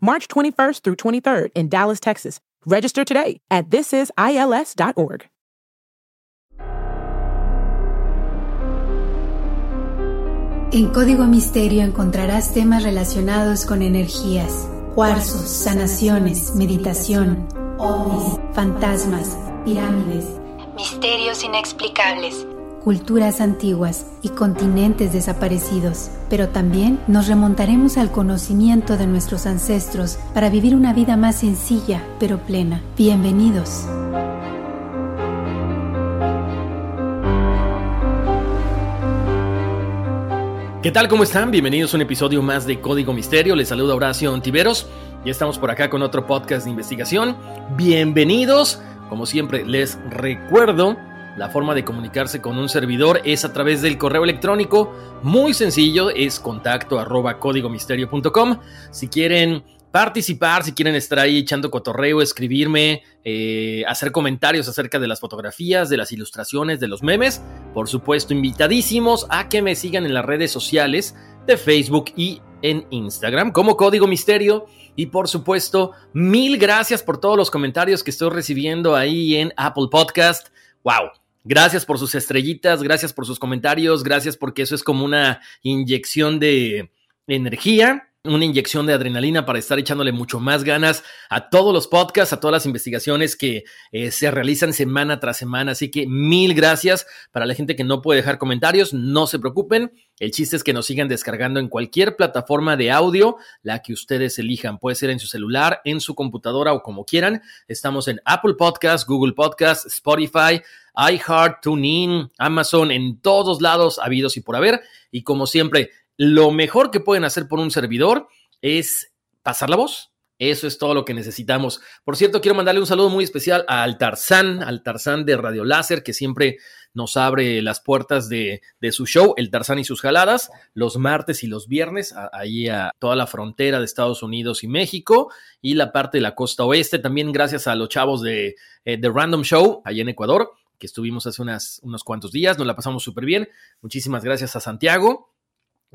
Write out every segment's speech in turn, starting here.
March 21st through 23rd in Dallas, Texas. Register today at thisisils.org. En Código Misterio encontrarás temas relacionados con energías, cuarzos, sanaciones, meditación, ovnis, fantasmas, pirámides, misterios inexplicables, culturas antiguas y continentes desaparecidos. Pero también nos remontaremos al conocimiento de nuestros ancestros para vivir una vida más sencilla pero plena. Bienvenidos. ¿Qué tal? ¿Cómo están? Bienvenidos a un episodio más de Código Misterio. Les saluda Horacio Ontiveros. Ya estamos por acá con otro podcast de investigación. Bienvenidos. Como siempre, les recuerdo, la forma de comunicarse con un servidor es a través del correo electrónico. Muy sencillo, es contacto arroba códigomisterio.com. Si quieren participar, si quieren estar ahí echando cotorreo, escribirme, eh, hacer comentarios acerca de las fotografías, de las ilustraciones, de los memes, por supuesto, invitadísimos a que me sigan en las redes sociales de Facebook y en Instagram como Código Misterio. Y por supuesto, mil gracias por todos los comentarios que estoy recibiendo ahí en Apple Podcast. ¡Wow! Gracias por sus estrellitas, gracias por sus comentarios, gracias porque eso es como una inyección de energía una inyección de adrenalina para estar echándole mucho más ganas a todos los podcasts, a todas las investigaciones que eh, se realizan semana tras semana. Así que mil gracias para la gente que no puede dejar comentarios, no se preocupen. El chiste es que nos sigan descargando en cualquier plataforma de audio, la que ustedes elijan. Puede ser en su celular, en su computadora o como quieran. Estamos en Apple Podcasts, Google Podcasts, Spotify, iHeart, TuneIn, Amazon, en todos lados habidos y por haber. Y como siempre, lo mejor que pueden hacer por un servidor es pasar la voz. Eso es todo lo que necesitamos. Por cierto, quiero mandarle un saludo muy especial al Tarzán, al Tarzán de Radio Láser, que siempre nos abre las puertas de, su show, el Tarzán y sus jaladas, los martes y los viernes, ahí a toda la frontera de Estados Unidos y México, y la parte de la costa oeste, también gracias a los chavos de eh, Random Show, allá en Ecuador, que estuvimos hace unos cuantos días, nos la pasamos súper bien. Muchísimas gracias a Santiago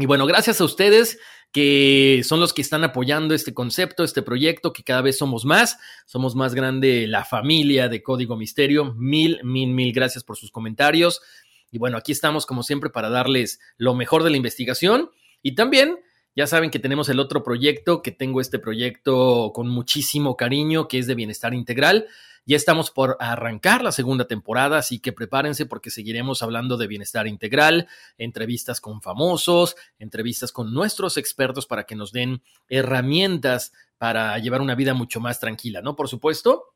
y bueno, gracias a ustedes que son los que están apoyando este concepto, este proyecto, que cada vez somos más, somos más grande la familia de Código Misterio. Mil, mil, mil gracias por sus comentarios. Y bueno, aquí estamos como siempre para darles lo mejor de la investigación y también ya saben que tenemos el otro proyecto, que tengo este proyecto con muchísimo cariño, que es de bienestar integral. Ya estamos por arrancar la segunda temporada, así que prepárense porque seguiremos hablando de bienestar integral, entrevistas con famosos, entrevistas con nuestros expertos para que nos den herramientas para llevar una vida mucho más tranquila, ¿no? Por supuesto.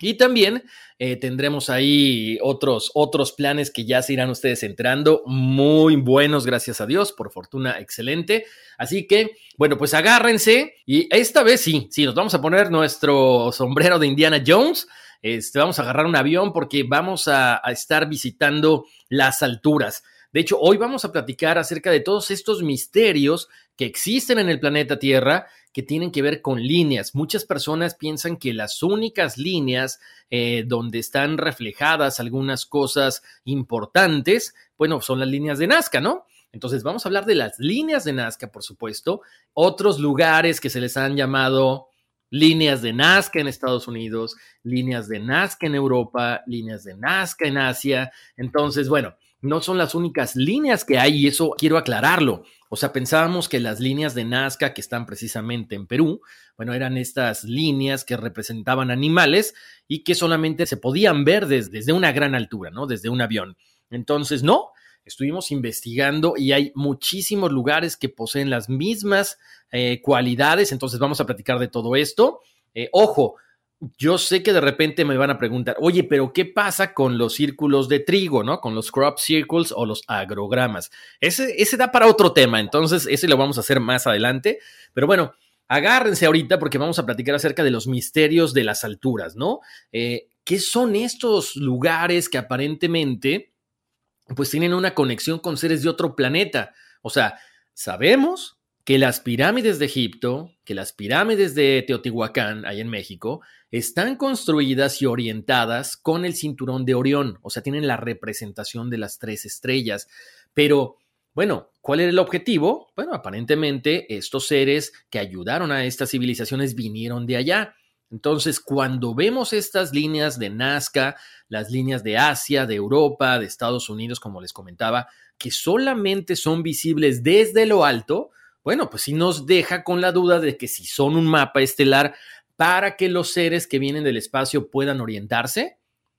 Y también eh, tendremos ahí otros, otros planes que ya se irán ustedes entrando, muy buenos, gracias a Dios, por fortuna, excelente. Así que, bueno, pues agárrense y esta vez sí, sí, nos vamos a poner nuestro sombrero de Indiana Jones. Este, vamos a agarrar un avión porque vamos a, a estar visitando las alturas. De hecho, hoy vamos a platicar acerca de todos estos misterios que existen en el planeta Tierra que tienen que ver con líneas. Muchas personas piensan que las únicas líneas eh, donde están reflejadas algunas cosas importantes, bueno, son las líneas de Nazca, ¿no? Entonces vamos a hablar de las líneas de Nazca, por supuesto, otros lugares que se les han llamado líneas de Nazca en Estados Unidos, líneas de Nazca en Europa, líneas de Nazca en Asia. Entonces, bueno, no son las únicas líneas que hay y eso quiero aclararlo. O sea, pensábamos que las líneas de Nazca que están precisamente en Perú, bueno, eran estas líneas que representaban animales y que solamente se podían ver desde, una gran altura, ¿no? Desde un avión. Entonces, no, estuvimos investigando y hay muchísimos lugares que poseen las mismas eh, cualidades, entonces vamos a platicar de todo esto. Eh, ojo, yo sé que de repente me van a preguntar, oye, pero ¿qué pasa con los círculos de trigo, ¿no? Con los crop circles o los agrogramas. Ese, da para otro tema, entonces ese lo vamos a hacer más adelante. Pero bueno, agárrense ahorita porque vamos a platicar acerca de los misterios de las alturas, ¿no? Eh, ¿Qué son estos lugares que aparentemente pues tienen una conexión con seres de otro planeta? O sea, sabemos que las pirámides de Egipto, que las pirámides de Teotihuacán, ahí en México, están construidas y orientadas con el cinturón de Orión, o sea, tienen la representación de las tres estrellas. Pero, bueno, ¿cuál era el objetivo? Bueno, aparentemente estos seres que ayudaron a estas civilizaciones vinieron de allá. Entonces, cuando vemos estas líneas de Nazca, las líneas de Asia, de Europa, de Estados Unidos, como les comentaba, que solamente son visibles desde lo alto, bueno, pues sí nos deja con la duda de que si son un mapa estelar para que los seres que vienen del espacio puedan orientarse.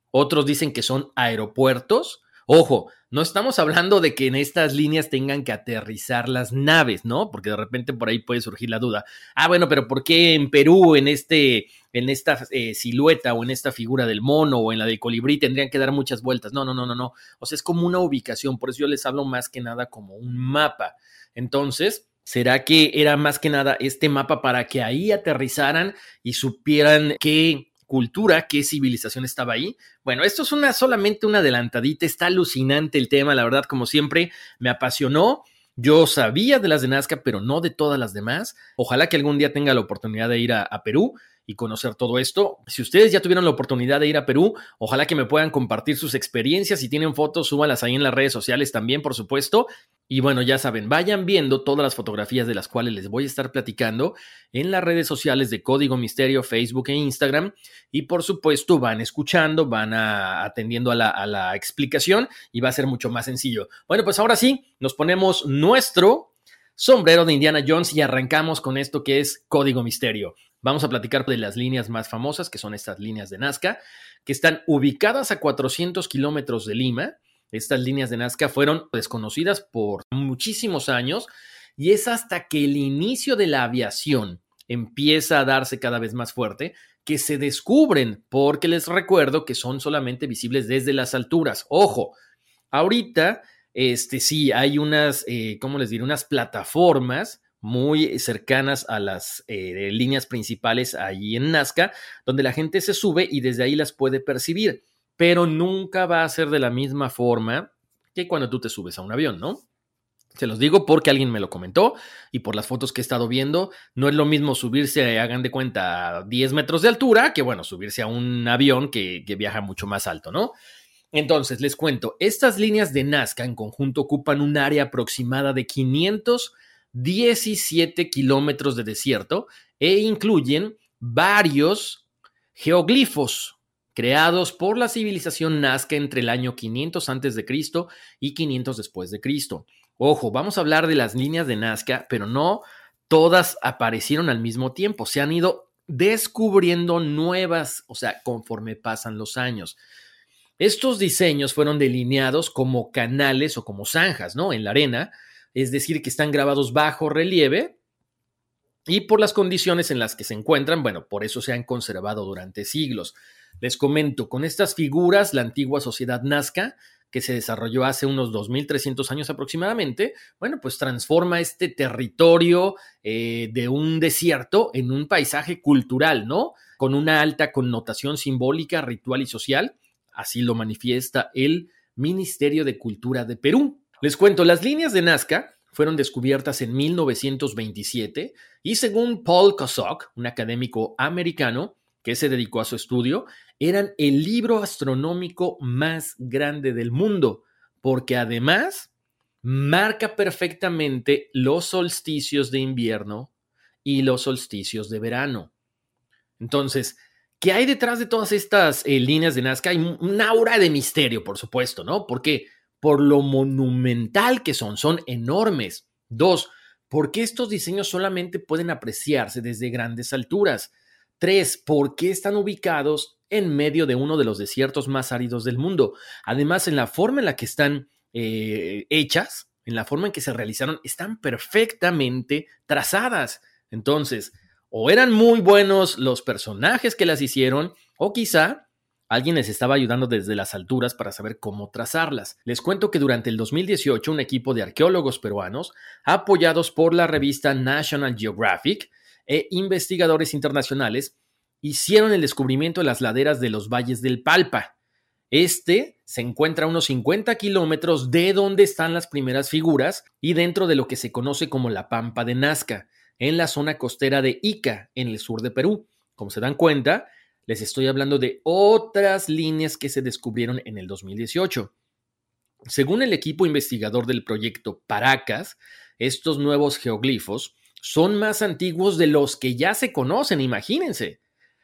Otros dicen que son aeropuertos. Ojo, no estamos hablando de que en estas líneas tengan que aterrizar las naves, ¿no? Porque de repente por ahí puede surgir la duda. Ah, bueno, pero ¿por qué en Perú, en este, en esta eh, silueta o en esta figura del mono o en la del colibrí tendrían que dar muchas vueltas? No, no, no, no, no. O sea, es como una ubicación. Por eso yo les hablo más que nada como un mapa. Entonces, ¿Será que era más que nada este mapa para que ahí aterrizaran y supieran qué cultura, qué civilización estaba ahí? Bueno, esto es una solamente una adelantadita, está alucinante el tema, la verdad, como siempre, me apasionó. Yo sabía de las de Nazca, pero no de todas las demás. Ojalá que algún día tenga la oportunidad de ir a, a Perú y conocer todo esto. Si ustedes ya tuvieron la oportunidad de ir a Perú, ojalá que me puedan compartir sus experiencias. Si tienen fotos, súbalas ahí en las redes sociales también, por supuesto. Y bueno, ya saben, vayan viendo todas las fotografías de las cuales les voy a estar platicando en las redes sociales de Código Misterio, Facebook e Instagram. Y por supuesto, van escuchando, van atendiendo a la, a la explicación y va a ser mucho más sencillo. Bueno, pues ahora sí, nos ponemos nuestro sombrero de Indiana Jones y arrancamos con esto que es Código Misterio. Vamos a platicar de las líneas más famosas, que son estas líneas de Nazca, que están ubicadas a 400 kilómetros de Lima. Estas líneas de Nazca fueron desconocidas por muchísimos años y es hasta que el inicio de la aviación empieza a darse cada vez más fuerte que se descubren, porque les recuerdo que son solamente visibles desde las alturas. Ojo, ahorita, este sí, hay unas, eh, ¿cómo les diré? Unas plataformas muy cercanas a las eh, líneas principales allí en Nazca, donde la gente se sube y desde ahí las puede percibir, pero nunca va a ser de la misma forma que cuando tú te subes a un avión, ¿no? Se los digo porque alguien me lo comentó y por las fotos que he estado viendo, no es lo mismo subirse, hagan de cuenta, a 10 metros de altura que, bueno, subirse a un avión que, que viaja mucho más alto, ¿no? Entonces, les cuento, estas líneas de Nazca en conjunto ocupan un área aproximada de 500 17 kilómetros de desierto e incluyen varios geoglifos creados por la civilización Nazca entre el año 500 a.C. y 500 después de Cristo. Ojo, vamos a hablar de las líneas de Nazca, pero no todas aparecieron al mismo tiempo, se han ido descubriendo nuevas, o sea, conforme pasan los años. Estos diseños fueron delineados como canales o como zanjas, ¿no? En la arena, es decir, que están grabados bajo relieve y por las condiciones en las que se encuentran, bueno, por eso se han conservado durante siglos. Les comento, con estas figuras, la antigua sociedad nazca, que se desarrolló hace unos 2.300 años aproximadamente, bueno, pues transforma este territorio eh, de un desierto en un paisaje cultural, ¿no? Con una alta connotación simbólica, ritual y social. Así lo manifiesta el Ministerio de Cultura de Perú. Les cuento, las líneas de Nazca fueron descubiertas en 1927 y según Paul Kosok, un académico americano que se dedicó a su estudio, eran el libro astronómico más grande del mundo, porque además marca perfectamente los solsticios de invierno y los solsticios de verano. Entonces, ¿qué hay detrás de todas estas eh, líneas de Nazca? Hay un aura de misterio, por supuesto, ¿no? Porque por lo monumental que son, son enormes. Dos, porque estos diseños solamente pueden apreciarse desde grandes alturas. Tres, ¿por qué están ubicados en medio de uno de los desiertos más áridos del mundo? Además, en la forma en la que están eh, hechas, en la forma en que se realizaron, están perfectamente trazadas. Entonces, o eran muy buenos los personajes que las hicieron, o quizá alguien les estaba ayudando desde las alturas para saber cómo trazarlas. Les cuento que durante el 2018 un equipo de arqueólogos peruanos, apoyados por la revista National Geographic e investigadores internacionales, hicieron el descubrimiento de las laderas de los valles del Palpa. Este se encuentra a unos 50 kilómetros de donde están las primeras figuras y dentro de lo que se conoce como la Pampa de Nazca en la zona costera de Ica, en el sur de Perú. Como se dan cuenta, les estoy hablando de otras líneas que se descubrieron en el 2018. Según el equipo investigador del proyecto Paracas, estos nuevos geoglifos son más antiguos de los que ya se conocen, imagínense.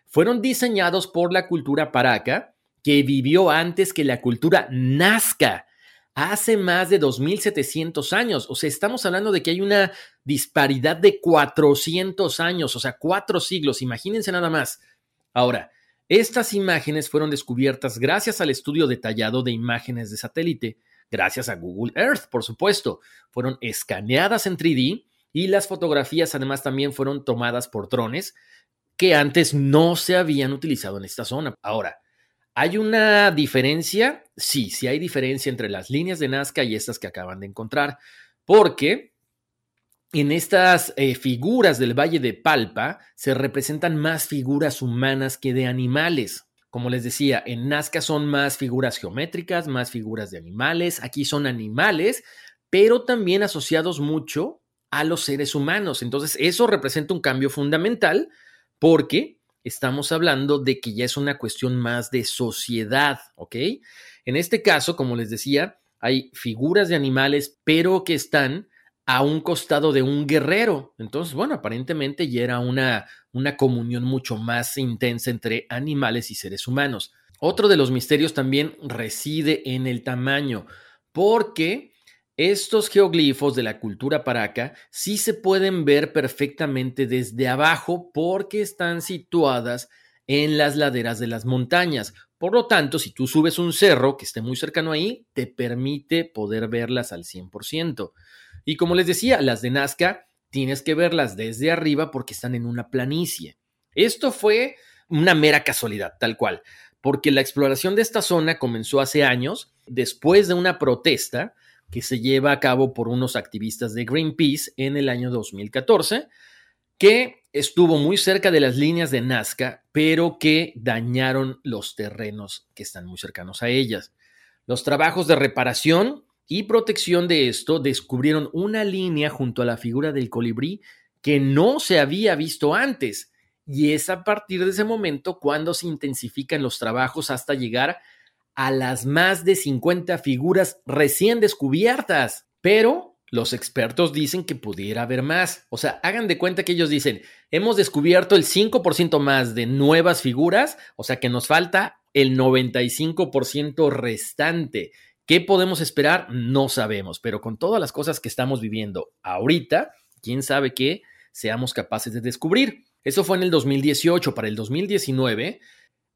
Fueron diseñados por la cultura Paraca, que vivió antes que la cultura Nazca, hace más de 2700 años. O sea, estamos hablando de que hay una disparidad de 400 años, o sea, cuatro siglos. Imagínense nada más. Ahora, estas imágenes fueron descubiertas gracias al estudio detallado de imágenes de satélite, gracias a Google Earth, por supuesto. Fueron escaneadas en 3D y las fotografías además también fueron tomadas por drones que antes no se habían utilizado en esta zona. Ahora, ¿Hay una diferencia? Sí, sí hay diferencia entre las líneas de Nazca y estas que acaban de encontrar, porque en estas eh, figuras del Valle de Palpa se representan más figuras humanas que de animales. Como les decía, en Nazca son más figuras geométricas, más figuras de animales, aquí son animales, pero también asociados mucho a los seres humanos. Entonces, eso representa un cambio fundamental porque estamos hablando de que ya es una cuestión más de sociedad, ¿ok? En este caso, como les decía, hay figuras de animales, pero que están a un costado de un guerrero. Entonces, bueno, aparentemente ya era una, una comunión mucho más intensa entre animales y seres humanos. Otro de los misterios también reside en el tamaño, porque estos geoglifos de la cultura paraca sí se pueden ver perfectamente desde abajo porque están situadas en las laderas de las montañas. Por lo tanto, si tú subes un cerro que esté muy cercano ahí, te permite poder verlas al 100%. Y como les decía, las de Nazca tienes que verlas desde arriba porque están en una planicie. Esto fue una mera casualidad, tal cual, porque la exploración de esta zona comenzó hace años, después de una protesta que se lleva a cabo por unos activistas de Greenpeace en el año 2014, que estuvo muy cerca de las líneas de Nazca, pero que dañaron los terrenos que están muy cercanos a ellas. Los trabajos de reparación y protección de esto descubrieron una línea junto a la figura del colibrí que no se había visto antes. Y es a partir de ese momento cuando se intensifican los trabajos hasta llegar a las más de 50 figuras recién descubiertas. Pero los expertos dicen que pudiera haber más. O sea, hagan de cuenta que ellos dicen, hemos descubierto el 5% más de nuevas figuras, o sea que nos falta el 95% restante. ¿Qué podemos esperar? No sabemos, pero con todas las cosas que estamos viviendo ahorita, quién sabe qué seamos capaces de descubrir. Eso fue en el 2018. Para el 2019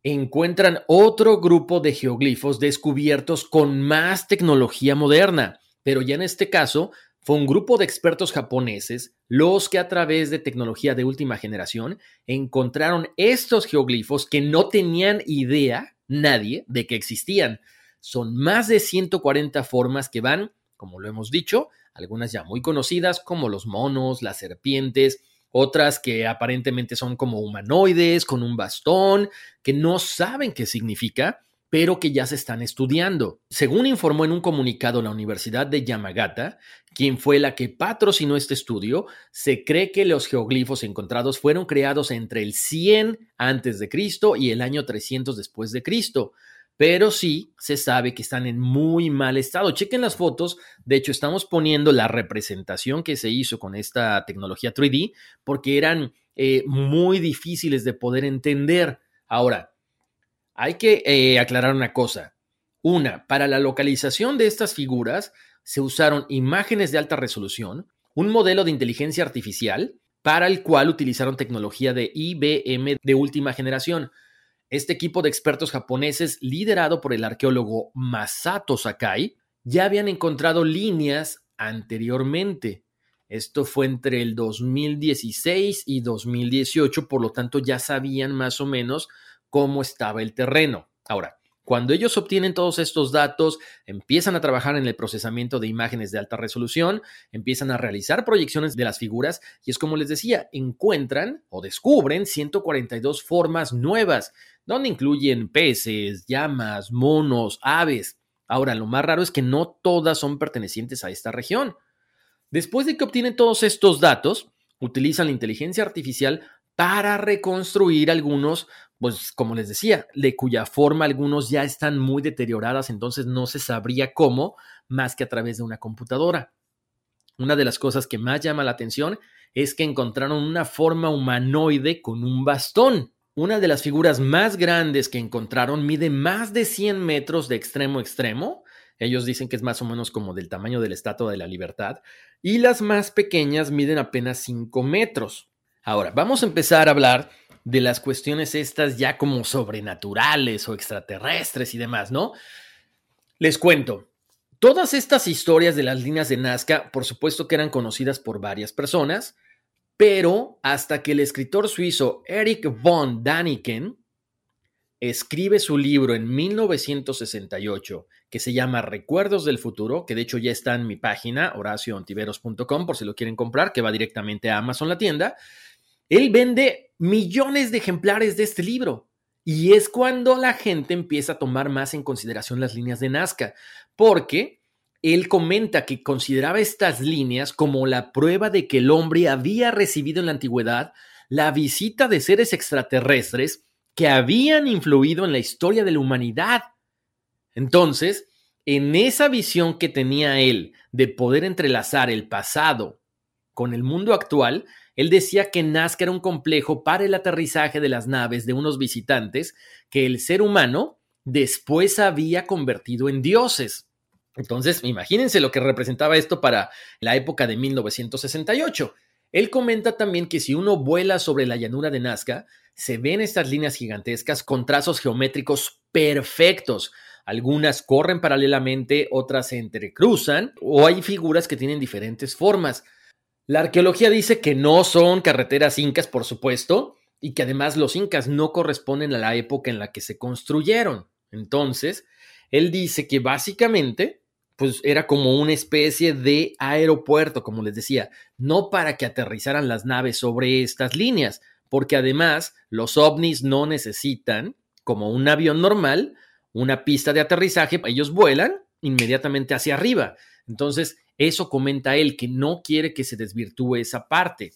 encuentran otro grupo de geoglifos descubiertos con más tecnología moderna, pero ya en este caso fue un grupo de expertos japoneses los que a través de tecnología de última generación encontraron estos geoglifos que no tenían idea nadie de que existían. Son más de 140 formas que van, como lo hemos dicho, algunas ya muy conocidas como los monos, las serpientes, otras que aparentemente son como humanoides con un bastón, que no saben qué significa, pero que ya se están estudiando. Según informó en un comunicado la Universidad de Yamagata, quien fue la que patrocinó este estudio, se cree que los geoglifos encontrados fueron creados entre el 100 antes de Cristo y el año 300 después de Cristo pero sí se sabe que están en muy mal estado. Chequen las fotos, de hecho estamos poniendo la representación que se hizo con esta tecnología 3D porque eran eh, muy difíciles de poder entender. Ahora, hay que eh, aclarar una cosa. Una, para la localización de estas figuras se usaron imágenes de alta resolución, un modelo de inteligencia artificial, para el cual utilizaron tecnología de IBM de última generación. Este equipo de expertos japoneses, liderado por el arqueólogo Masato Sakai, ya habían encontrado líneas anteriormente. Esto fue entre el 2016 y 2018, por lo tanto ya sabían más o menos cómo estaba el terreno. Ahora, cuando ellos obtienen todos estos datos, empiezan a trabajar en el procesamiento de imágenes de alta resolución, empiezan a realizar proyecciones de las figuras y es como les decía, encuentran o descubren 142 formas nuevas, donde incluyen peces, llamas, monos, aves. Ahora, lo más raro es que no todas son pertenecientes a esta región. Después de que obtienen todos estos datos, utilizan la inteligencia artificial para reconstruir algunos, pues como les decía, de cuya forma algunos ya están muy deterioradas, entonces no se sabría cómo más que a través de una computadora. Una de las cosas que más llama la atención es que encontraron una forma humanoide con un bastón. Una de las figuras más grandes que encontraron mide más de 100 metros de extremo a extremo. Ellos dicen que es más o menos como del tamaño de la Estatua de la Libertad. Y las más pequeñas miden apenas 5 metros. Ahora, vamos a empezar a hablar de las cuestiones estas ya como sobrenaturales o extraterrestres y demás, ¿no? Les cuento, todas estas historias de las líneas de Nazca, por supuesto que eran conocidas por varias personas, pero hasta que el escritor suizo Eric von Daniken escribe su libro en 1968 que se llama Recuerdos del Futuro, que de hecho ya está en mi página, horacioontiveros.com, por si lo quieren comprar, que va directamente a Amazon la tienda. Él vende millones de ejemplares de este libro. Y es cuando la gente empieza a tomar más en consideración las líneas de Nazca, porque él comenta que consideraba estas líneas como la prueba de que el hombre había recibido en la antigüedad la visita de seres extraterrestres que habían influido en la historia de la humanidad. Entonces, en esa visión que tenía él de poder entrelazar el pasado con el mundo actual, él decía que Nazca era un complejo para el aterrizaje de las naves de unos visitantes que el ser humano después había convertido en dioses. Entonces, imagínense lo que representaba esto para la época de 1968. Él comenta también que si uno vuela sobre la llanura de Nazca, se ven estas líneas gigantescas con trazos geométricos perfectos. Algunas corren paralelamente, otras se entrecruzan o hay figuras que tienen diferentes formas. La arqueología dice que no son carreteras incas, por supuesto, y que además los incas no corresponden a la época en la que se construyeron. Entonces, él dice que básicamente, pues era como una especie de aeropuerto, como les decía, no para que aterrizaran las naves sobre estas líneas, porque además los ovnis no necesitan, como un avión normal, una pista de aterrizaje, ellos vuelan inmediatamente hacia arriba. Entonces, eso comenta él, que no quiere que se desvirtúe esa parte.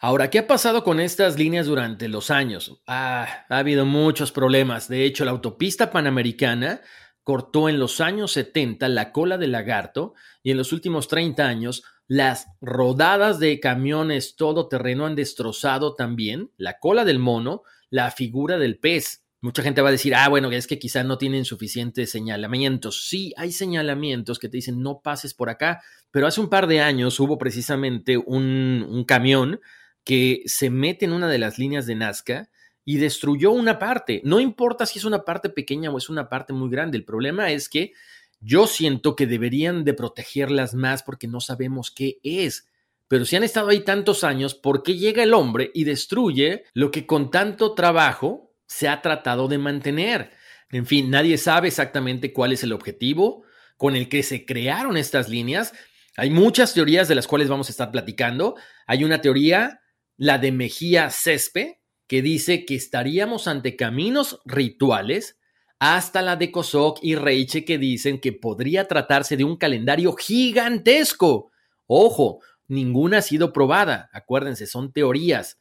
Ahora, ¿qué ha pasado con estas líneas durante los años? Ah, ha habido muchos problemas. De hecho, la autopista panamericana cortó en los años 70 la cola del lagarto y en los últimos 30 años las rodadas de camiones todoterreno han destrozado también la cola del mono, la figura del pez. Mucha gente va a decir, ah, bueno, es que quizás no tienen suficientes señalamientos. Sí, hay señalamientos que te dicen no pases por acá, pero hace un par de años hubo precisamente un, un camión que se mete en una de las líneas de Nazca y destruyó una parte. No importa si es una parte pequeña o es una parte muy grande, el problema es que yo siento que deberían de protegerlas más porque no sabemos qué es. Pero si han estado ahí tantos años, ¿por qué llega el hombre y destruye lo que con tanto trabajo se ha tratado de mantener. En fin, nadie sabe exactamente cuál es el objetivo con el que se crearon estas líneas. Hay muchas teorías de las cuales vamos a estar platicando. Hay una teoría, la de Mejía Cespe, que dice que estaríamos ante caminos rituales, hasta la de Kosok y Reiche que dicen que podría tratarse de un calendario gigantesco. Ojo, ninguna ha sido probada. Acuérdense, son teorías.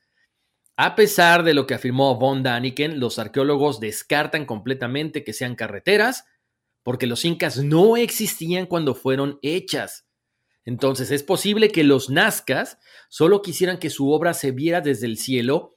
A pesar de lo que afirmó von Daniken, los arqueólogos descartan completamente que sean carreteras, porque los incas no existían cuando fueron hechas. Entonces es posible que los nazcas solo quisieran que su obra se viera desde el cielo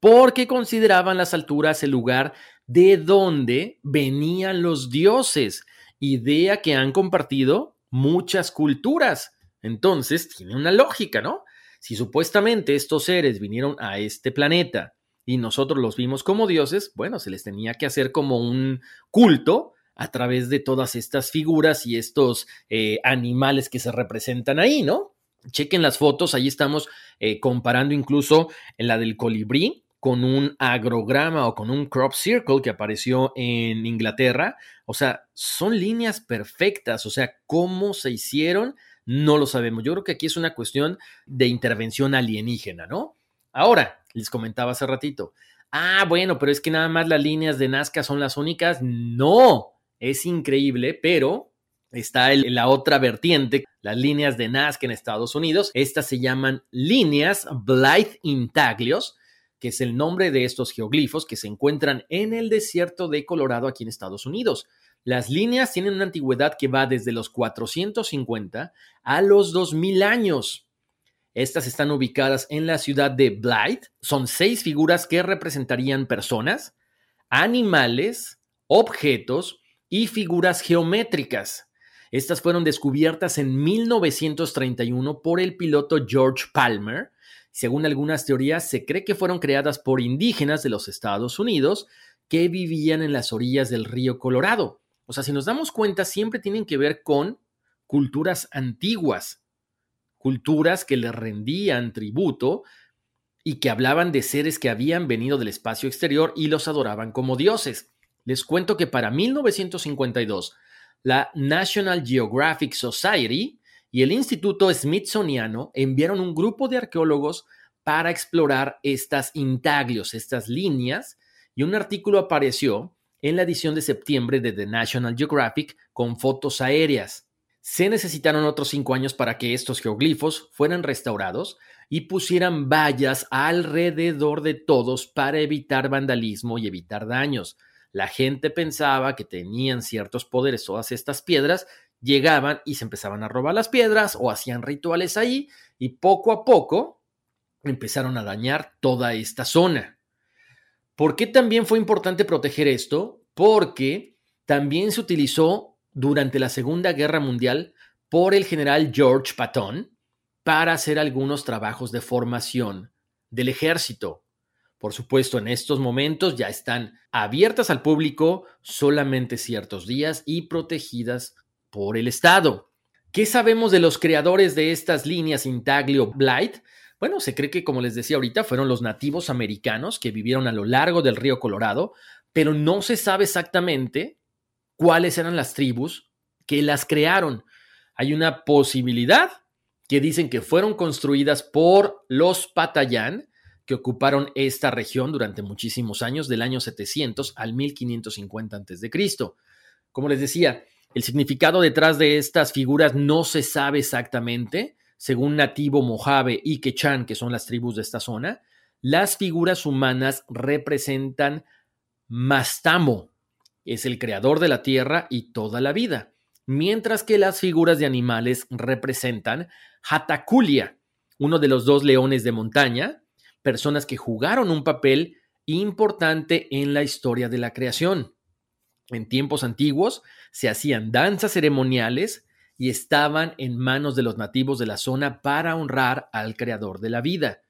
porque consideraban las alturas el lugar de donde venían los dioses. idea que han compartido muchas culturas. Entonces, tiene una lógica, ¿no? Si supuestamente estos seres vinieron a este planeta y nosotros los vimos como dioses, bueno, se les tenía que hacer como un culto a través de todas estas figuras y estos eh, animales que se representan ahí, ¿no? Chequen las fotos, ahí estamos eh, comparando incluso en la del colibrí con un agrograma o con un crop circle que apareció en Inglaterra. O sea, son líneas perfectas. O sea, cómo se hicieron, no lo sabemos. Yo creo que aquí es una cuestión de intervención alienígena, ¿no? Ahora, les comentaba hace ratito. Ah, bueno, pero es que nada más las líneas de Nazca son las únicas. No, es increíble, pero está la otra vertiente, las líneas de Nazca en Estados Unidos. Estas se llaman líneas Blythe Intaglios que es el nombre de estos geoglifos que se encuentran en el desierto de Colorado aquí en Estados Unidos. Las líneas tienen una antigüedad que va desde los 450 a los 2000 años. Estas están ubicadas en la ciudad de Blythe. Son seis figuras que representarían personas, animales, objetos y figuras geométricas. Estas fueron descubiertas en 1931 por el piloto George Palmer según algunas teorías, se cree que fueron creadas por indígenas de los Estados Unidos que vivían en las orillas del río Colorado. O sea, si nos damos cuenta, siempre tienen que ver con culturas antiguas, culturas que le rendían tributo y que hablaban de seres que habían venido del espacio exterior y los adoraban como dioses. Les cuento que para 1952, la National Geographic Society y el Instituto Smithsoniano enviaron un grupo de arqueólogos para explorar estas intaglios, estas líneas, y un artículo apareció en la edición de septiembre de The National Geographic con fotos aéreas. Se necesitaron otros cinco años para que estos geoglifos fueran restaurados y pusieran vallas alrededor de todos para evitar vandalismo y evitar daños. La gente pensaba que tenían ciertos poderes todas estas piedras llegaban y se empezaban a robar las piedras o hacían rituales ahí y poco a poco empezaron a dañar toda esta zona. ¿Por qué también fue importante proteger esto? Porque también se utilizó durante la Segunda Guerra Mundial por el general George Patton para hacer algunos trabajos de formación del ejército. Por supuesto, en estos momentos ya están abiertas al público solamente ciertos días y protegidas por el Estado. ¿Qué sabemos de los creadores de estas líneas Intaglio Blight? Bueno, se cree que, como les decía ahorita, fueron los nativos americanos que vivieron a lo largo del río Colorado, pero no se sabe exactamente cuáles eran las tribus que las crearon. Hay una posibilidad que dicen que fueron construidas por los Patayán, que ocuparon esta región durante muchísimos años, del año 700 al 1550 a.C. Como les decía, el significado detrás de estas figuras no se sabe exactamente. Según Nativo Mojave y Quechan, que son las tribus de esta zona, las figuras humanas representan Mastamo, es el creador de la tierra y toda la vida, mientras que las figuras de animales representan Hatakulia, uno de los dos leones de montaña, personas que jugaron un papel importante en la historia de la creación. En tiempos antiguos se hacían danzas ceremoniales y estaban en manos de los nativos de la zona para honrar al creador de la vida.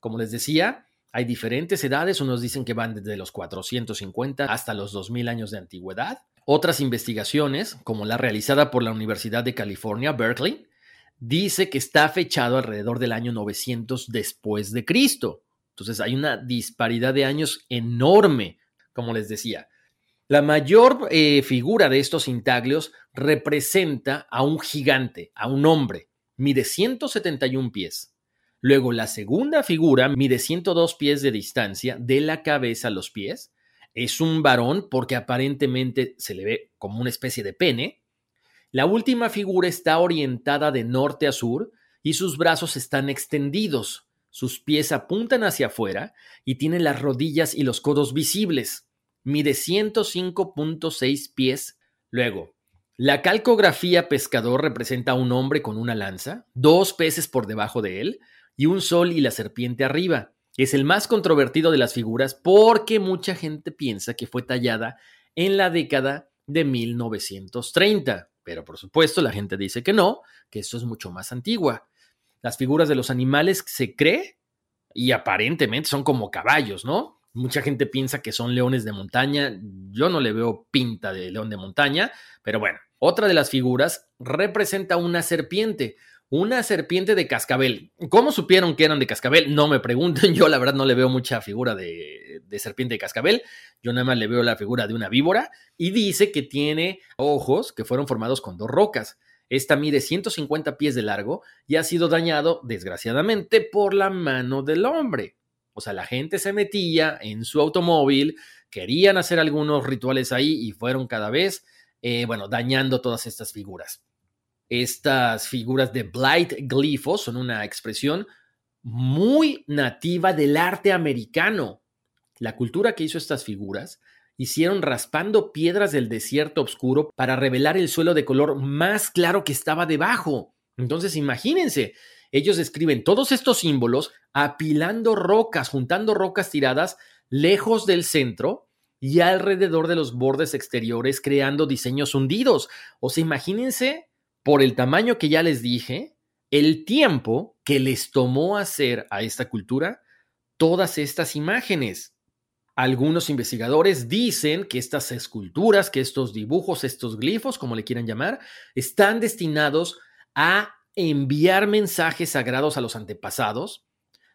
Como les decía, hay diferentes edades, unos dicen que van desde los 450 hasta los 2000 años de antigüedad. Otras investigaciones, como la realizada por la Universidad de California, Berkeley, dice que está fechado alrededor del año 900 después de Cristo. Entonces hay una disparidad de años enorme, como les decía. La mayor eh, figura de estos intaglios representa a un gigante, a un hombre. Mide 171 pies. Luego la segunda figura mide 102 pies de distancia de la cabeza a los pies. Es un varón porque aparentemente se le ve como una especie de pene. La última figura está orientada de norte a sur y sus brazos están extendidos. Sus pies apuntan hacia afuera y tiene las rodillas y los codos visibles mide 105.6 pies. Luego, la calcografía pescador representa a un hombre con una lanza, dos peces por debajo de él y un sol y la serpiente arriba. Es el más controvertido de las figuras porque mucha gente piensa que fue tallada en la década de 1930. Pero por supuesto la gente dice que no, que esto es mucho más antigua. Las figuras de los animales se cree y aparentemente son como caballos, ¿no? Mucha gente piensa que son leones de montaña. Yo no le veo pinta de león de montaña, pero bueno, otra de las figuras representa una serpiente, una serpiente de cascabel. ¿Cómo supieron que eran de cascabel? No me pregunten, yo la verdad no le veo mucha figura de, serpiente de cascabel, yo nada más le veo la figura de una víbora y dice que tiene ojos que fueron formados con dos rocas. Esta mide 150 pies de largo y ha sido dañado, desgraciadamente, por la mano del hombre. O sea, la gente se metía en su automóvil, querían hacer algunos rituales ahí y fueron cada vez, eh, bueno, dañando todas estas figuras. Estas figuras de blight glifos son una expresión muy nativa del arte americano. La cultura que hizo estas figuras hicieron raspando piedras del desierto oscuro para revelar el suelo de color más claro que estaba debajo. Entonces, imagínense, ellos describen todos estos símbolos apilando rocas, juntando rocas tiradas lejos del centro y alrededor de los bordes exteriores, creando diseños hundidos. O sea, imagínense, por el tamaño que ya les dije, el tiempo que les tomó hacer a esta cultura todas estas imágenes. Algunos investigadores dicen que estas esculturas, que estos dibujos, estos glifos, como le quieran llamar, están destinados a enviar mensajes sagrados a los antepasados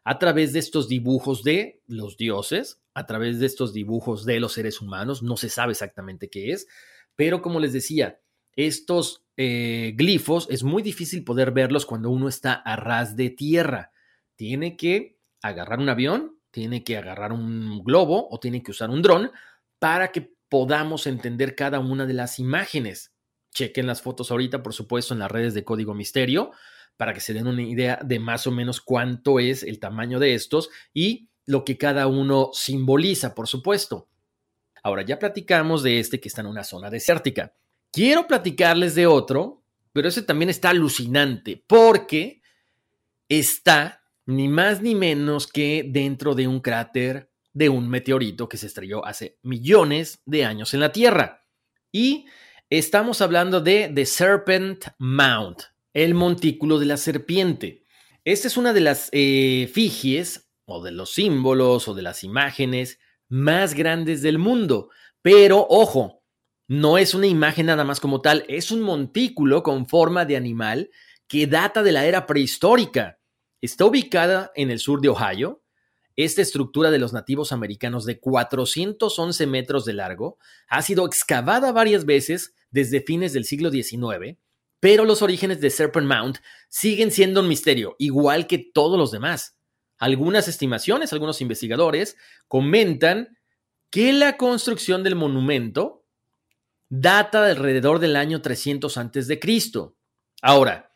a través de estos dibujos de los dioses, a través de estos dibujos de los seres humanos. No se sabe exactamente qué es, pero como les decía, estos eh, glifos es muy difícil poder verlos cuando uno está a ras de tierra. Tiene que agarrar un avión, tiene que agarrar un globo o tiene que usar un dron para que podamos entender cada una de las imágenes. Chequen las fotos ahorita, por supuesto, en las redes de Código Misterio para que se den una idea de más o menos cuánto es el tamaño de estos y lo que cada uno simboliza, por supuesto. Ahora ya platicamos de este que está en una zona desértica. Quiero platicarles de otro, pero ese también está alucinante porque está ni más ni menos que dentro de un cráter de un meteorito que se estrelló hace millones de años en la Tierra. Y estamos hablando de The Serpent Mount, el montículo de la serpiente. Esta es una de las eh, efigies o de los símbolos o de las imágenes más grandes del mundo. Pero ojo, no es una imagen nada más como tal, es un montículo con forma de animal que data de la era prehistórica. Está ubicada en el sur de Ohio. Esta estructura de los nativos americanos de 411 metros de largo ha sido excavada varias veces desde fines del siglo XIX, pero los orígenes de Serpent Mount siguen siendo un misterio, igual que todos los demás. Algunas estimaciones, algunos investigadores comentan que la construcción del monumento data de alrededor del año 300 a.C. Ahora,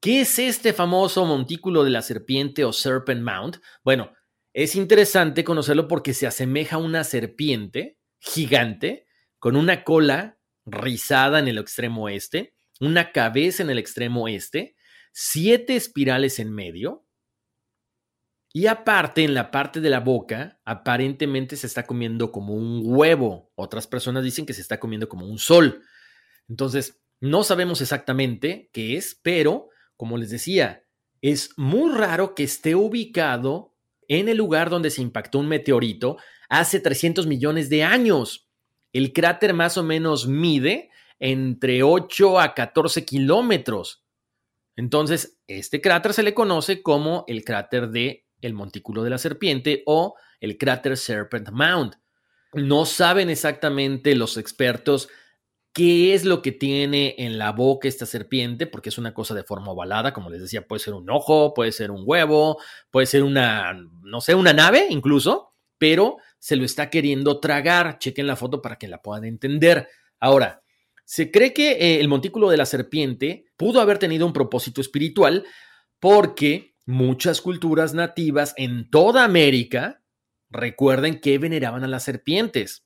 ¿Qué es este famoso montículo de la serpiente o Serpent Mount? Bueno, es interesante conocerlo porque se asemeja a una serpiente gigante con una cola rizada en el extremo este, una cabeza en el extremo este, siete espirales en medio. Y aparte, en la parte de la boca, aparentemente se está comiendo como un huevo. Otras personas dicen que se está comiendo como un sol. Entonces, no sabemos exactamente qué es, pero como les decía, es muy raro que esté ubicado en el lugar donde se impactó un meteorito hace 300 millones de años. El cráter más o menos mide entre 8 a 14 kilómetros. Entonces, este cráter se le conoce como el cráter de el montículo de la serpiente o el cráter Serpent Mound. No saben exactamente los expertos qué es lo que tiene en la boca esta serpiente, porque es una cosa de forma ovalada, como les decía, puede ser un ojo, puede ser un huevo, puede ser una, no sé, una nave incluso, pero se lo está queriendo tragar. Chequen la foto para que la puedan entender. Ahora, se cree que eh, el montículo de la serpiente pudo haber tenido un propósito espiritual porque muchas culturas nativas en toda América recuerden que veneraban a las serpientes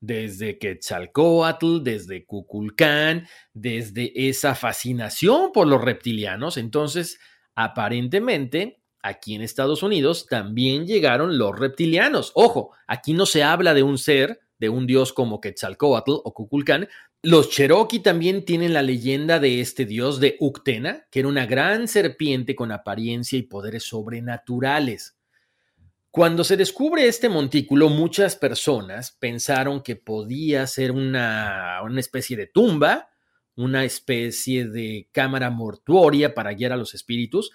desde Quetzalcoatl, desde Cuculcán, desde esa fascinación por los reptilianos. Entonces, aparentemente, aquí en Estados Unidos también llegaron los reptilianos. Ojo, aquí no se habla de un ser de un dios como Quetzalcoatl o Kukulcán. Los Cherokee también tienen la leyenda de este dios de Uctena, que era una gran serpiente con apariencia y poderes sobrenaturales. Cuando se descubre este montículo, muchas personas pensaron que podía ser una, una especie de tumba, una especie de cámara mortuoria para guiar a los espíritus,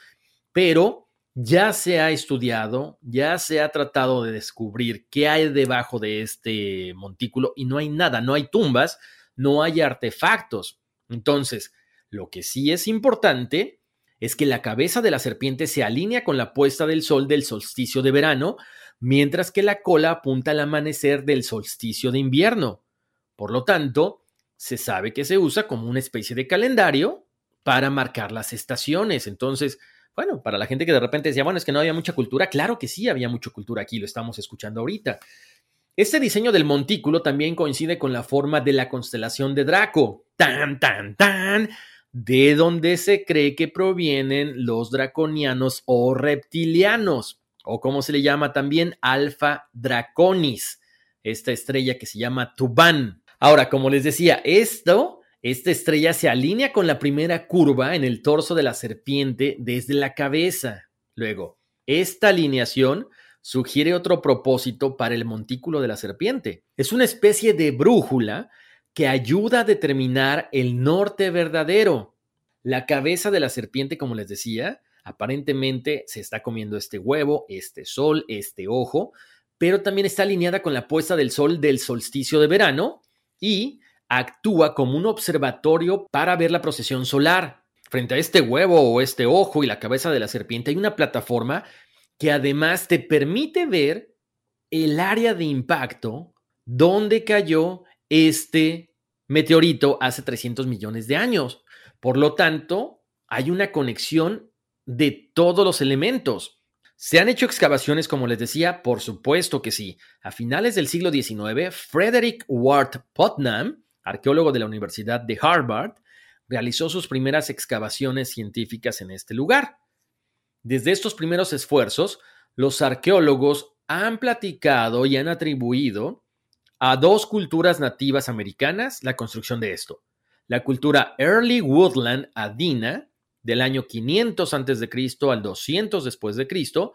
pero ya se ha estudiado, ya se ha tratado de descubrir qué hay debajo de este montículo y no hay nada, no hay tumbas, no hay artefactos. Entonces, lo que sí es importante es que la cabeza de la serpiente se alinea con la puesta del sol del solsticio de verano, mientras que la cola apunta al amanecer del solsticio de invierno. Por lo tanto, se sabe que se usa como una especie de calendario para marcar las estaciones. Entonces, bueno, para la gente que de repente decía, bueno, es que no había mucha cultura, claro que sí había mucha cultura aquí, lo estamos escuchando ahorita. Este diseño del montículo también coincide con la forma de la constelación de Draco, tan, tan, tan, de donde se cree que provienen los draconianos o reptilianos, o como se le llama también Alpha Draconis, esta estrella que se llama Tuban. Ahora, como les decía, esto esta estrella se alinea con la primera curva en el torso de la serpiente desde la cabeza. Luego, esta alineación sugiere otro propósito para el montículo de la serpiente. Es una especie de brújula que ayuda a determinar el norte verdadero. La cabeza de la serpiente, como les decía, aparentemente se está comiendo este huevo, este sol, este ojo, pero también está alineada con la puesta del sol del solsticio de verano y actúa como un observatorio para ver la procesión solar. Frente a este huevo o este ojo y la cabeza de la serpiente hay una plataforma que además te permite ver el área de impacto donde cayó este meteorito hace 300 millones de años. Por lo tanto, hay una conexión de todos los elementos. ¿Se han hecho excavaciones, como les decía? Por supuesto que sí. A finales del siglo XIX, Frederick Ward Putnam arqueólogo de la Universidad de Harvard, realizó sus primeras excavaciones científicas en este lugar. Desde estos primeros esfuerzos, los arqueólogos han platicado y han atribuido a dos culturas nativas americanas la construcción de esto. La cultura Early Woodland Adina, del año 500 a.C. al 200 después de Cristo,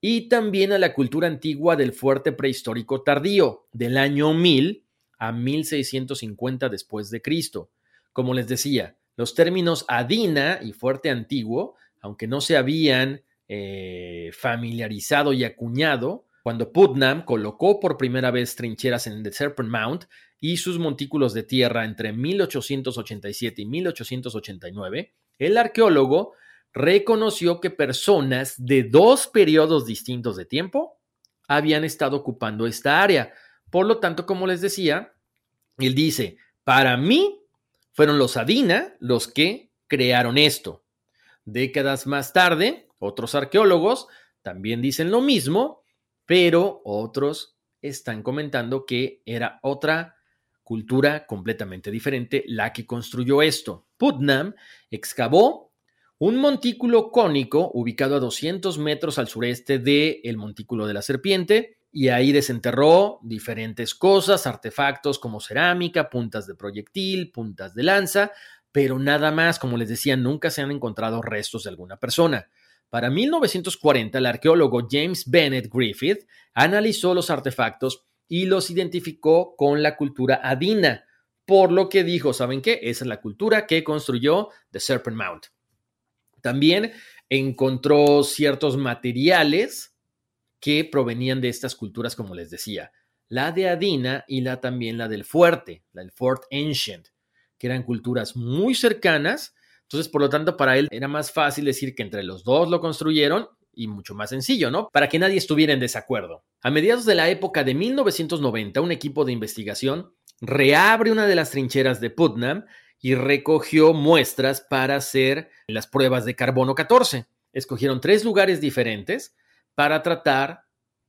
y también a la cultura antigua del fuerte prehistórico tardío, del año 1000 a 1650 después de Cristo. Como les decía, los términos Adina y fuerte antiguo, aunque no se habían eh, familiarizado y acuñado, cuando Putnam colocó por primera vez trincheras en The Serpent Mount y sus montículos de tierra entre 1887 y 1889, el arqueólogo reconoció que personas de dos periodos distintos de tiempo habían estado ocupando esta área, por lo tanto, como les decía, él dice, para mí fueron los Adina los que crearon esto. Décadas más tarde, otros arqueólogos también dicen lo mismo, pero otros están comentando que era otra cultura completamente diferente la que construyó esto. Putnam excavó un montículo cónico ubicado a 200 metros al sureste del el montículo de la serpiente, y ahí desenterró diferentes cosas, artefactos como cerámica, puntas de proyectil, puntas de lanza, pero nada más, como les decía, nunca se han encontrado restos de alguna persona. Para 1940, el arqueólogo James Bennett Griffith analizó los artefactos y los identificó con la cultura adina, por lo que dijo, ¿saben qué? Esa es la cultura que construyó The Serpent Mount. También encontró ciertos materiales que provenían de estas culturas, como les decía, la de Adina y la también la del Fuerte, la del Fort Ancient, que eran culturas muy cercanas. Entonces, por lo tanto, para él era más fácil decir que entre los dos lo construyeron y mucho más sencillo, ¿no? Para que nadie estuviera en desacuerdo. A mediados de la época de 1990, un equipo de investigación reabre una de las trincheras de Putnam y recogió muestras para hacer las pruebas de carbono 14. Escogieron tres lugares diferentes para tratar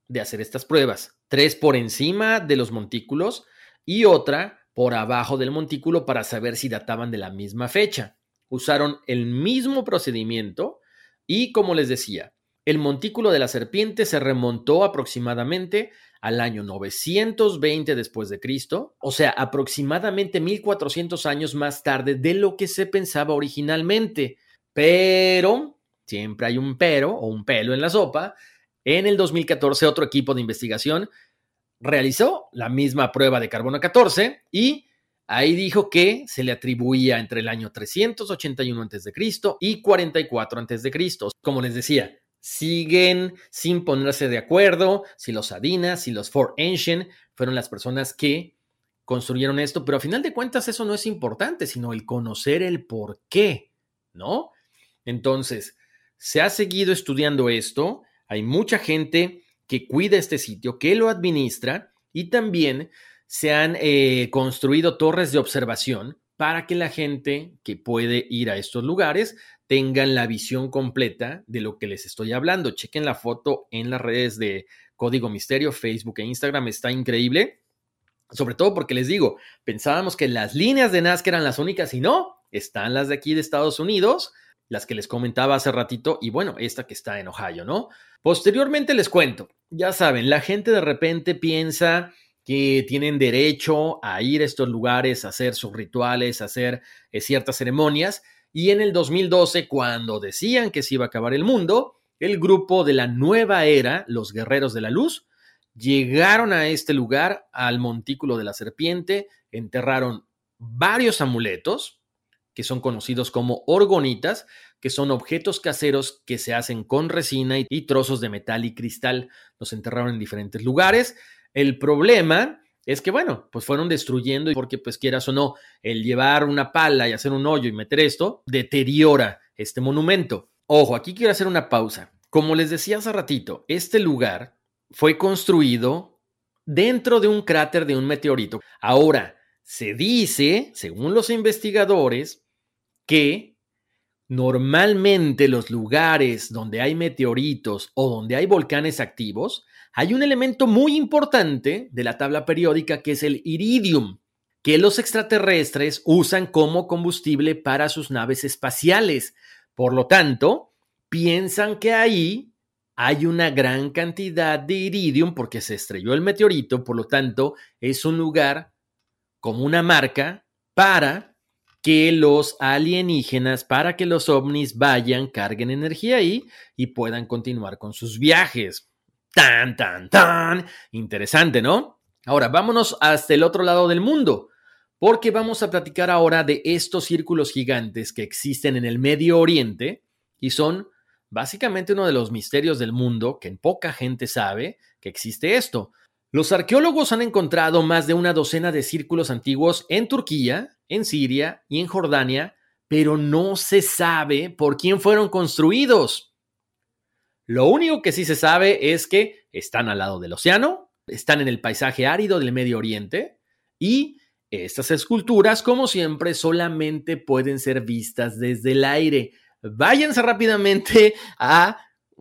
de hacer estas pruebas. Tres por encima de los montículos y otra por abajo del montículo para saber si databan de la misma fecha. Usaron el mismo procedimiento y, como les decía, El montículo de la serpiente se remontó aproximadamente al año 920 después de Cristo, o sea, aproximadamente 1400 años más tarde de lo que se pensaba originalmente. Pero, siempre hay un pero o un pelo en la sopa, en el 2014 otro equipo de investigación realizó la misma prueba de carbono 14 y ahí dijo que se le atribuía entre el año 381 a.C. y 44 a.C. Como les decía, siguen sin ponerse de acuerdo si los Adinas, si los Four Ancient fueron las personas que construyeron esto, pero a final de cuentas eso no es importante, sino el conocer el por qué, ¿no? Entonces, se ha seguido estudiando esto, hay mucha gente que cuida este sitio, que lo administra y también se han eh, construido torres de observación para que la gente que puede ir a estos lugares tengan la visión completa de lo que les estoy hablando. Chequen la foto en las redes de Código Misterio, Facebook e Instagram, está increíble. Sobre todo porque les digo, pensábamos que las líneas de Nazca eran las únicas y no, están las de aquí de Estados Unidos, las que les comentaba hace ratito y bueno, esta que está en Ohio, ¿no? Posteriormente les cuento, ya saben, la gente de repente piensa que tienen derecho a ir a estos lugares, a hacer sus rituales, a hacer eh, ciertas ceremonias, y en el 2012, cuando decían que se iba a acabar el mundo, el grupo de la nueva era, los guerreros de la luz, llegaron a este lugar, al montículo de la serpiente, enterraron varios amuletos, que son conocidos como orgonitas, que son objetos caseros que se hacen con resina y trozos de metal y cristal. Los enterraron en diferentes lugares. El problema es que, bueno, pues fueron destruyendo porque, pues quieras o no, el llevar una pala y hacer un hoyo y meter esto deteriora este monumento. Ojo, aquí quiero hacer una pausa. Como les decía hace ratito, este lugar fue construido dentro de un cráter de un meteorito. Ahora, se dice, según los investigadores, que normalmente los lugares donde hay meteoritos o donde hay volcanes activos hay un elemento muy importante de la tabla periódica que es el iridium, que los extraterrestres usan como combustible para sus naves espaciales. Por lo tanto, piensan que ahí hay una gran cantidad de iridium porque se estrelló el meteorito, por lo tanto, es un lugar como una marca para que los alienígenas, para que los ovnis vayan, carguen energía ahí y puedan continuar con sus viajes. Tan, tan, tan. Interesante, ¿no? Ahora, vámonos hasta el otro lado del mundo, porque vamos a platicar ahora de estos círculos gigantes que existen en el Medio Oriente y son básicamente uno de los misterios del mundo que poca gente sabe que existe esto. Los arqueólogos han encontrado más de una docena de círculos antiguos en Turquía, en Siria y en Jordania, pero no se sabe por quién fueron construidos. Lo único que sí se sabe es que están al lado del océano, están en el paisaje árido del Medio Oriente y estas esculturas, como siempre, solamente pueden ser vistas desde el aire. Váyanse rápidamente a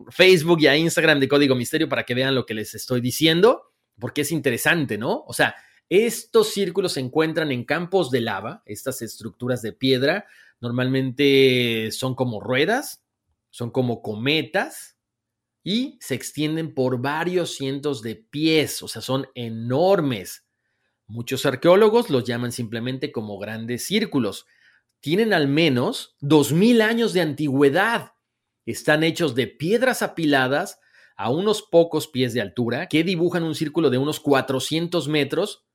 Facebook y a Instagram de Código Misterio para que vean lo que les estoy diciendo, porque es interesante, ¿no? O sea, estos círculos se encuentran en campos de lava, estas estructuras de piedra, normalmente son como ruedas, son como cometas, y se extienden por varios cientos de pies, o sea, son enormes. Muchos arqueólogos los llaman simplemente como grandes círculos. Tienen al menos 2.000 años de antigüedad. Están hechos de piedras apiladas a unos pocos pies de altura que dibujan un círculo de unos 400 metros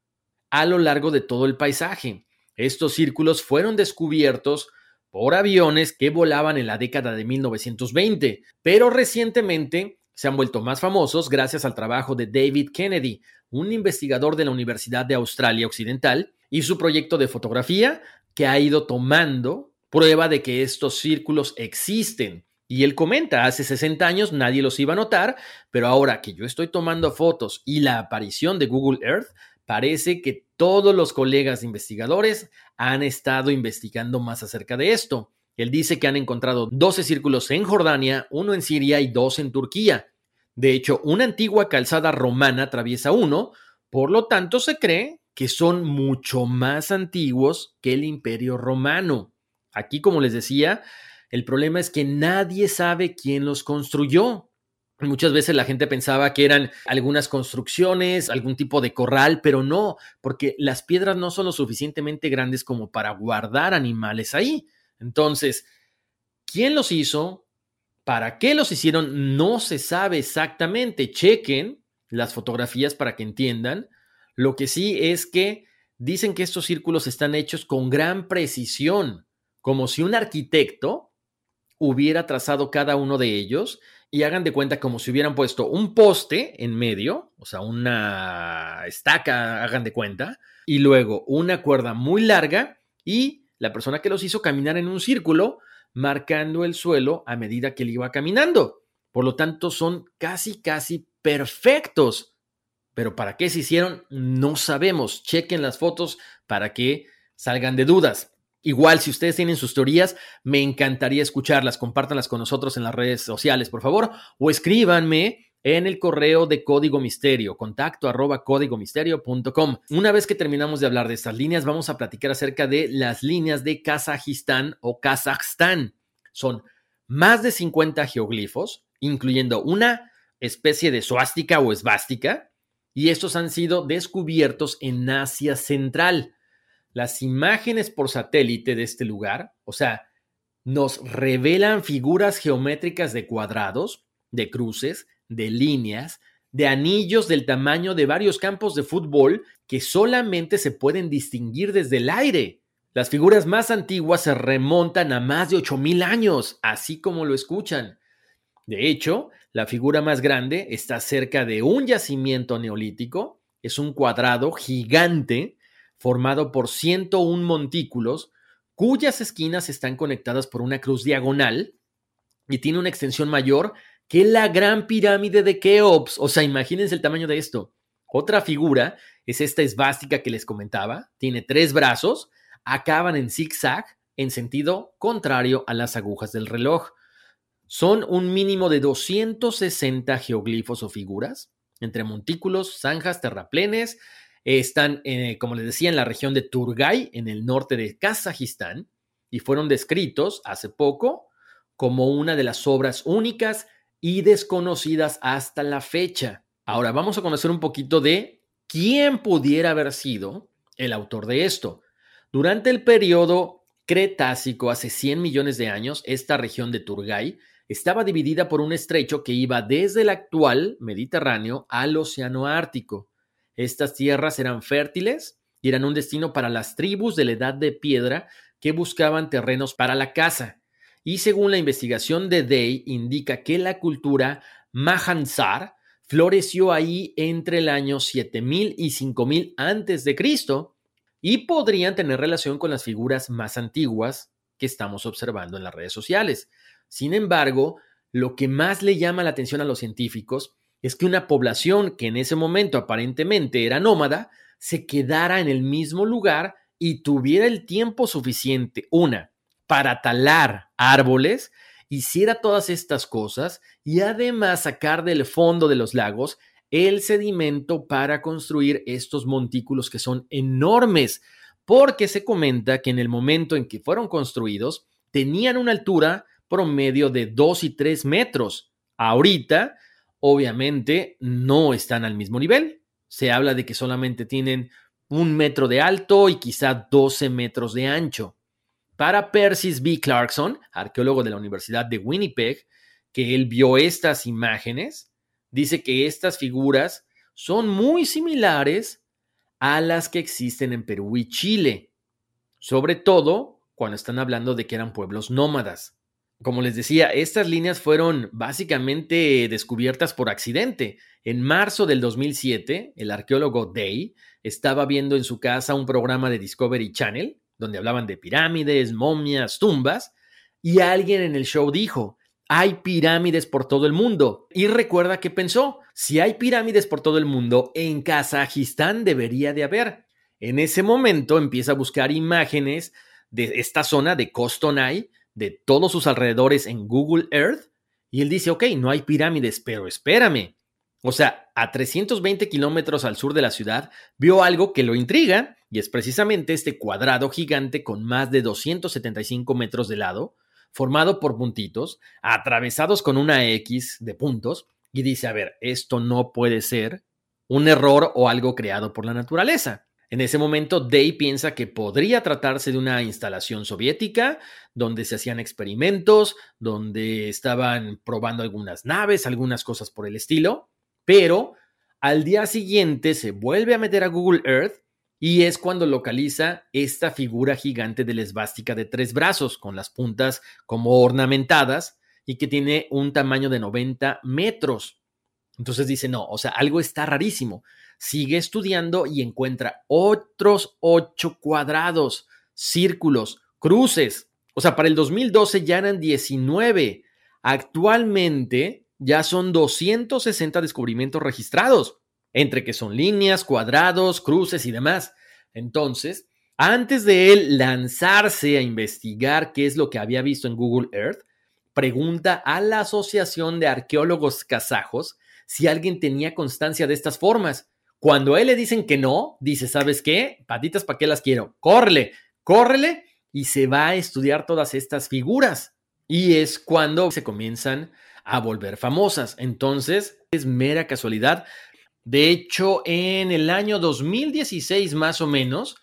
a lo largo de todo el paisaje. Estos círculos fueron descubiertos por aviones que volaban en la década de 1920, pero recientemente se han vuelto más famosos gracias al trabajo de David Kennedy, un investigador de la Universidad de Australia Occidental, y su proyecto de fotografía que ha ido tomando prueba de que estos círculos existen. Y él comenta, hace 60 años nadie los iba a notar, pero ahora que yo estoy tomando fotos y la aparición de Google Earth, parece que todos los colegas investigadores han estado investigando más acerca de esto. Él dice que han encontrado 12 círculos en Jordania, uno en Siria y dos en Turquía. De hecho, una antigua calzada romana atraviesa uno, por lo tanto se cree que son mucho más antiguos que el imperio romano. Aquí, como les decía, el problema es que nadie sabe quién los construyó. Muchas veces la gente pensaba que eran algunas construcciones, algún tipo de corral, pero no, porque las piedras no son lo suficientemente grandes como para guardar animales ahí. Entonces, ¿quién los hizo? ¿Para qué los hicieron? No se sabe exactamente. Chequen las fotografías para que entiendan. Lo que sí es que dicen que estos círculos están hechos con gran precisión, como si un arquitecto hubiera trazado cada uno de ellos y hagan de cuenta como si hubieran puesto un poste en medio, o sea, una estaca, hagan de cuenta, y luego una cuerda muy larga y la persona que los hizo caminar en un círculo, marcando el suelo a medida que él iba caminando. Por lo tanto, son casi, casi perfectos. Pero ¿para qué se hicieron? No sabemos. Chequen las fotos para que salgan de dudas. Igual, si ustedes tienen sus teorías, me encantaría escucharlas. Compártanlas con nosotros en las redes sociales, por favor, o escríbanme en el correo de Código Misterio, contacto arroba códigomisterio.com. Una vez que terminamos de hablar de estas líneas, vamos a platicar acerca de las líneas de Kazajistán o Kazajstán. Son más de 50 geoglifos, incluyendo una especie de suástica o esvástica, y estos han sido descubiertos en Asia Central las imágenes por satélite de este lugar, o sea, nos revelan figuras geométricas de cuadrados, de cruces, de líneas, de anillos del tamaño de varios campos de fútbol que solamente se pueden distinguir desde el aire. Las figuras más antiguas se remontan a más de 8.000 años, así como lo escuchan. De hecho, la figura más grande está cerca de un yacimiento neolítico, es un cuadrado gigante formado por 101 montículos, cuyas esquinas están conectadas por una cruz diagonal y tiene una extensión mayor que la gran pirámide de Keops. O sea, imagínense el tamaño de esto. Otra figura es esta esvástica que les comentaba. Tiene tres brazos, acaban en zigzag en sentido contrario a las agujas del reloj. Son un mínimo de 260 geoglifos o figuras, entre montículos, zanjas, terraplenes están, eh, como les decía, en la región de Turgay, en el norte de Kazajistán, y fueron descritos hace poco como una de las obras únicas y desconocidas hasta la fecha. Ahora vamos a conocer un poquito de quién pudiera haber sido el autor de esto. Durante el periodo Cretácico, hace 100 millones de años, esta región de Turgay estaba dividida por un estrecho que iba desde el actual Mediterráneo al Océano Ártico. Estas tierras eran fértiles y eran un destino para las tribus de la Edad de Piedra que buscaban terrenos para la caza. Y según la investigación de Day, indica que la cultura Mahansar floreció ahí entre el año 7000 y 5000 antes de Cristo y podrían tener relación con las figuras más antiguas que estamos observando en las redes sociales. Sin embargo, lo que más le llama la atención a los científicos es que una población que en ese momento aparentemente era nómada, se quedara en el mismo lugar y tuviera el tiempo suficiente, una, para talar árboles, hiciera todas estas cosas y además sacar del fondo de los lagos el sedimento para construir estos montículos que son enormes, porque se comenta que en el momento en que fueron construidos tenían una altura promedio de 2 y 3 metros. Ahorita obviamente no están al mismo nivel. Se habla de que solamente tienen un metro de alto y quizá 12 metros de ancho. Para Persis B. Clarkson, arqueólogo de la Universidad de Winnipeg, que él vio estas imágenes, dice que estas figuras son muy similares a las que existen en Perú y Chile, sobre todo cuando están hablando de que eran pueblos nómadas. Como les decía, estas líneas fueron básicamente descubiertas por accidente. En marzo del 2007, el arqueólogo Day estaba viendo en su casa un programa de Discovery Channel, donde hablaban de pirámides, momias, tumbas, y alguien en el show dijo, hay pirámides por todo el mundo. Y recuerda que pensó, si hay pirámides por todo el mundo, en Kazajistán debería de haber. En ese momento empieza a buscar imágenes de esta zona de Kostonay, de todos sus alrededores en Google Earth y él dice, ok, no hay pirámides, pero espérame. O sea, a 320 kilómetros al sur de la ciudad, vio algo que lo intriga y es precisamente este cuadrado gigante con más de 275 metros de lado, formado por puntitos, atravesados con una X de puntos, y dice, a ver, esto no puede ser un error o algo creado por la naturaleza. En ese momento, Day piensa que podría tratarse de una instalación soviética donde se hacían experimentos, donde estaban probando algunas naves, algunas cosas por el estilo, pero al día siguiente se vuelve a meter a Google Earth y es cuando localiza esta figura gigante de la esvástica de tres brazos, con las puntas como ornamentadas y que tiene un tamaño de 90 metros. Entonces dice, no, o sea, algo está rarísimo. Sigue estudiando y encuentra otros ocho cuadrados, círculos, cruces. O sea, para el 2012 ya eran 19. Actualmente ya son 260 descubrimientos registrados, entre que son líneas, cuadrados, cruces y demás. Entonces, antes de él lanzarse a investigar qué es lo que había visto en Google Earth, pregunta a la Asociación de Arqueólogos Kazajos si alguien tenía constancia de estas formas. Cuando a él le dicen que no, dice, ¿sabes qué? Patitas, ¿para qué las quiero? Córrele, córrele y se va a estudiar todas estas figuras. Y es cuando se comienzan a volver famosas. Entonces, es mera casualidad. De hecho, en el año 2016 más o menos,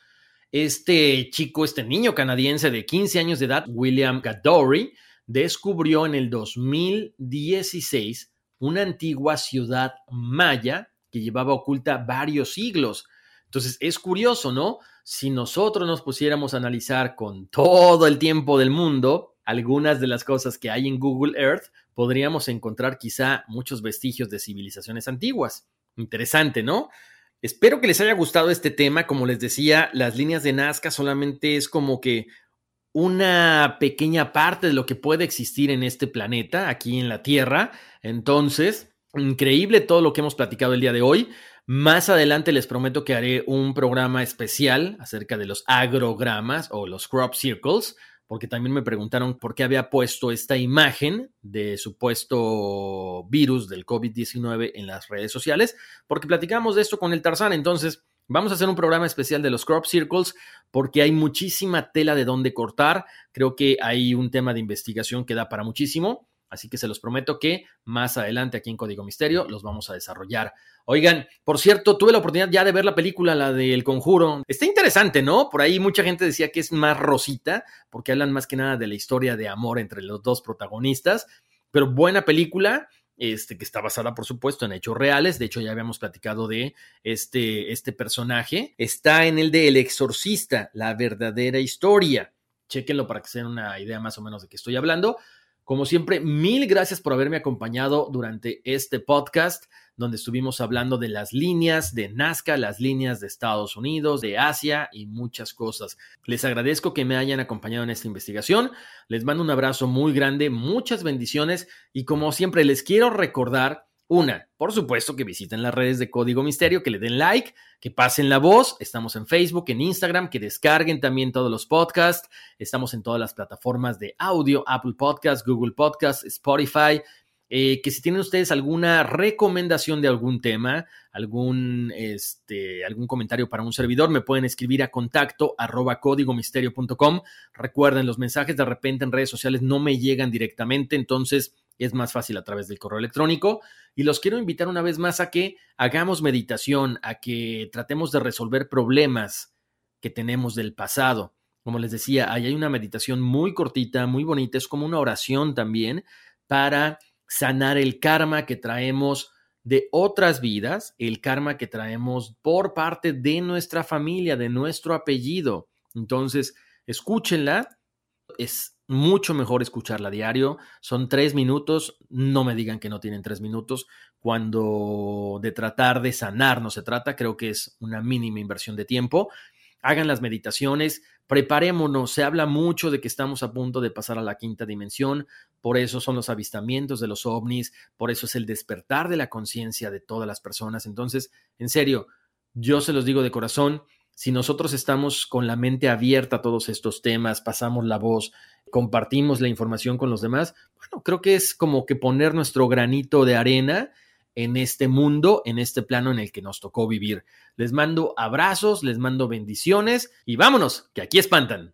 este chico, este niño canadiense de 15 años de edad, William Gadory, descubrió en el 2016 una antigua ciudad maya que llevaba oculta varios siglos. Entonces es curioso, ¿no? Si nosotros nos pusiéramos a analizar con todo el tiempo del mundo algunas de las cosas que hay en Google Earth, podríamos encontrar quizá muchos vestigios de civilizaciones antiguas. Interesante, ¿no? Espero que les haya gustado este tema. Como les decía, las líneas de Nazca solamente es como que una pequeña parte de lo que puede existir en este planeta, aquí en la Tierra. Entonces, increíble todo lo que hemos platicado el día de hoy. Más adelante les prometo que haré un programa especial acerca de los agrogramas o los crop circles, porque también me preguntaron por qué había puesto esta imagen de supuesto virus del COVID-19 en las redes sociales, porque platicamos de esto con el Tarzán. Entonces, Vamos a hacer un programa especial de los crop circles porque hay muchísima tela de dónde cortar. Creo que hay un tema de investigación que da para muchísimo. Así que se los prometo que más adelante aquí en Código Misterio los vamos a desarrollar. Oigan, por cierto, tuve la oportunidad ya de ver la película, la del conjuro. Está interesante, ¿no? Por ahí mucha gente decía que es más rosita, porque hablan más que nada de la historia de amor entre los dos protagonistas. Pero buena película este, que está basada, por supuesto, en hechos reales. De hecho, ya habíamos platicado de este, este personaje. Está en el de El Exorcista, la verdadera historia. Chequenlo para que se den una idea más o menos de qué estoy hablando. Como siempre, mil gracias por haberme acompañado durante este podcast donde estuvimos hablando de las líneas de Nazca, las líneas de Estados Unidos, de Asia y muchas cosas. Les agradezco que me hayan acompañado en esta investigación. Les mando un abrazo muy grande, muchas bendiciones y como siempre les quiero recordar una, por supuesto que visiten las redes de Código Misterio, que le den like, que pasen la voz. Estamos en Facebook, en Instagram, que descarguen también todos los podcasts. Estamos en todas las plataformas de audio, Apple Podcasts, Google Podcasts, Spotify. Eh, que si tienen ustedes alguna recomendación de algún tema, algún, este, algún comentario para un servidor, me pueden escribir a contacto arroba códigomisterio.com. Recuerden, los mensajes de repente en redes sociales no me llegan directamente, entonces es más fácil a través del correo electrónico. Y los quiero invitar una vez más a que hagamos meditación, a que tratemos de resolver problemas que tenemos del pasado. Como les decía, ahí hay una meditación muy cortita, muy bonita, es como una oración también para sanar el karma que traemos de otras vidas, el karma que traemos por parte de nuestra familia, de nuestro apellido. Entonces, escúchenla. Es mucho mejor escucharla diario. Son tres minutos. No me digan que no tienen tres minutos. Cuando de tratar de sanar no se trata, creo que es una mínima inversión de tiempo hagan las meditaciones, preparémonos, se habla mucho de que estamos a punto de pasar a la quinta dimensión, por eso son los avistamientos de los ovnis, por eso es el despertar de la conciencia de todas las personas. Entonces, en serio, yo se los digo de corazón, si nosotros estamos con la mente abierta a todos estos temas, pasamos la voz, compartimos la información con los demás, bueno, creo que es como que poner nuestro granito de arena en este mundo, en este plano en el que nos tocó vivir. Les mando abrazos, les mando bendiciones y vámonos, que aquí espantan.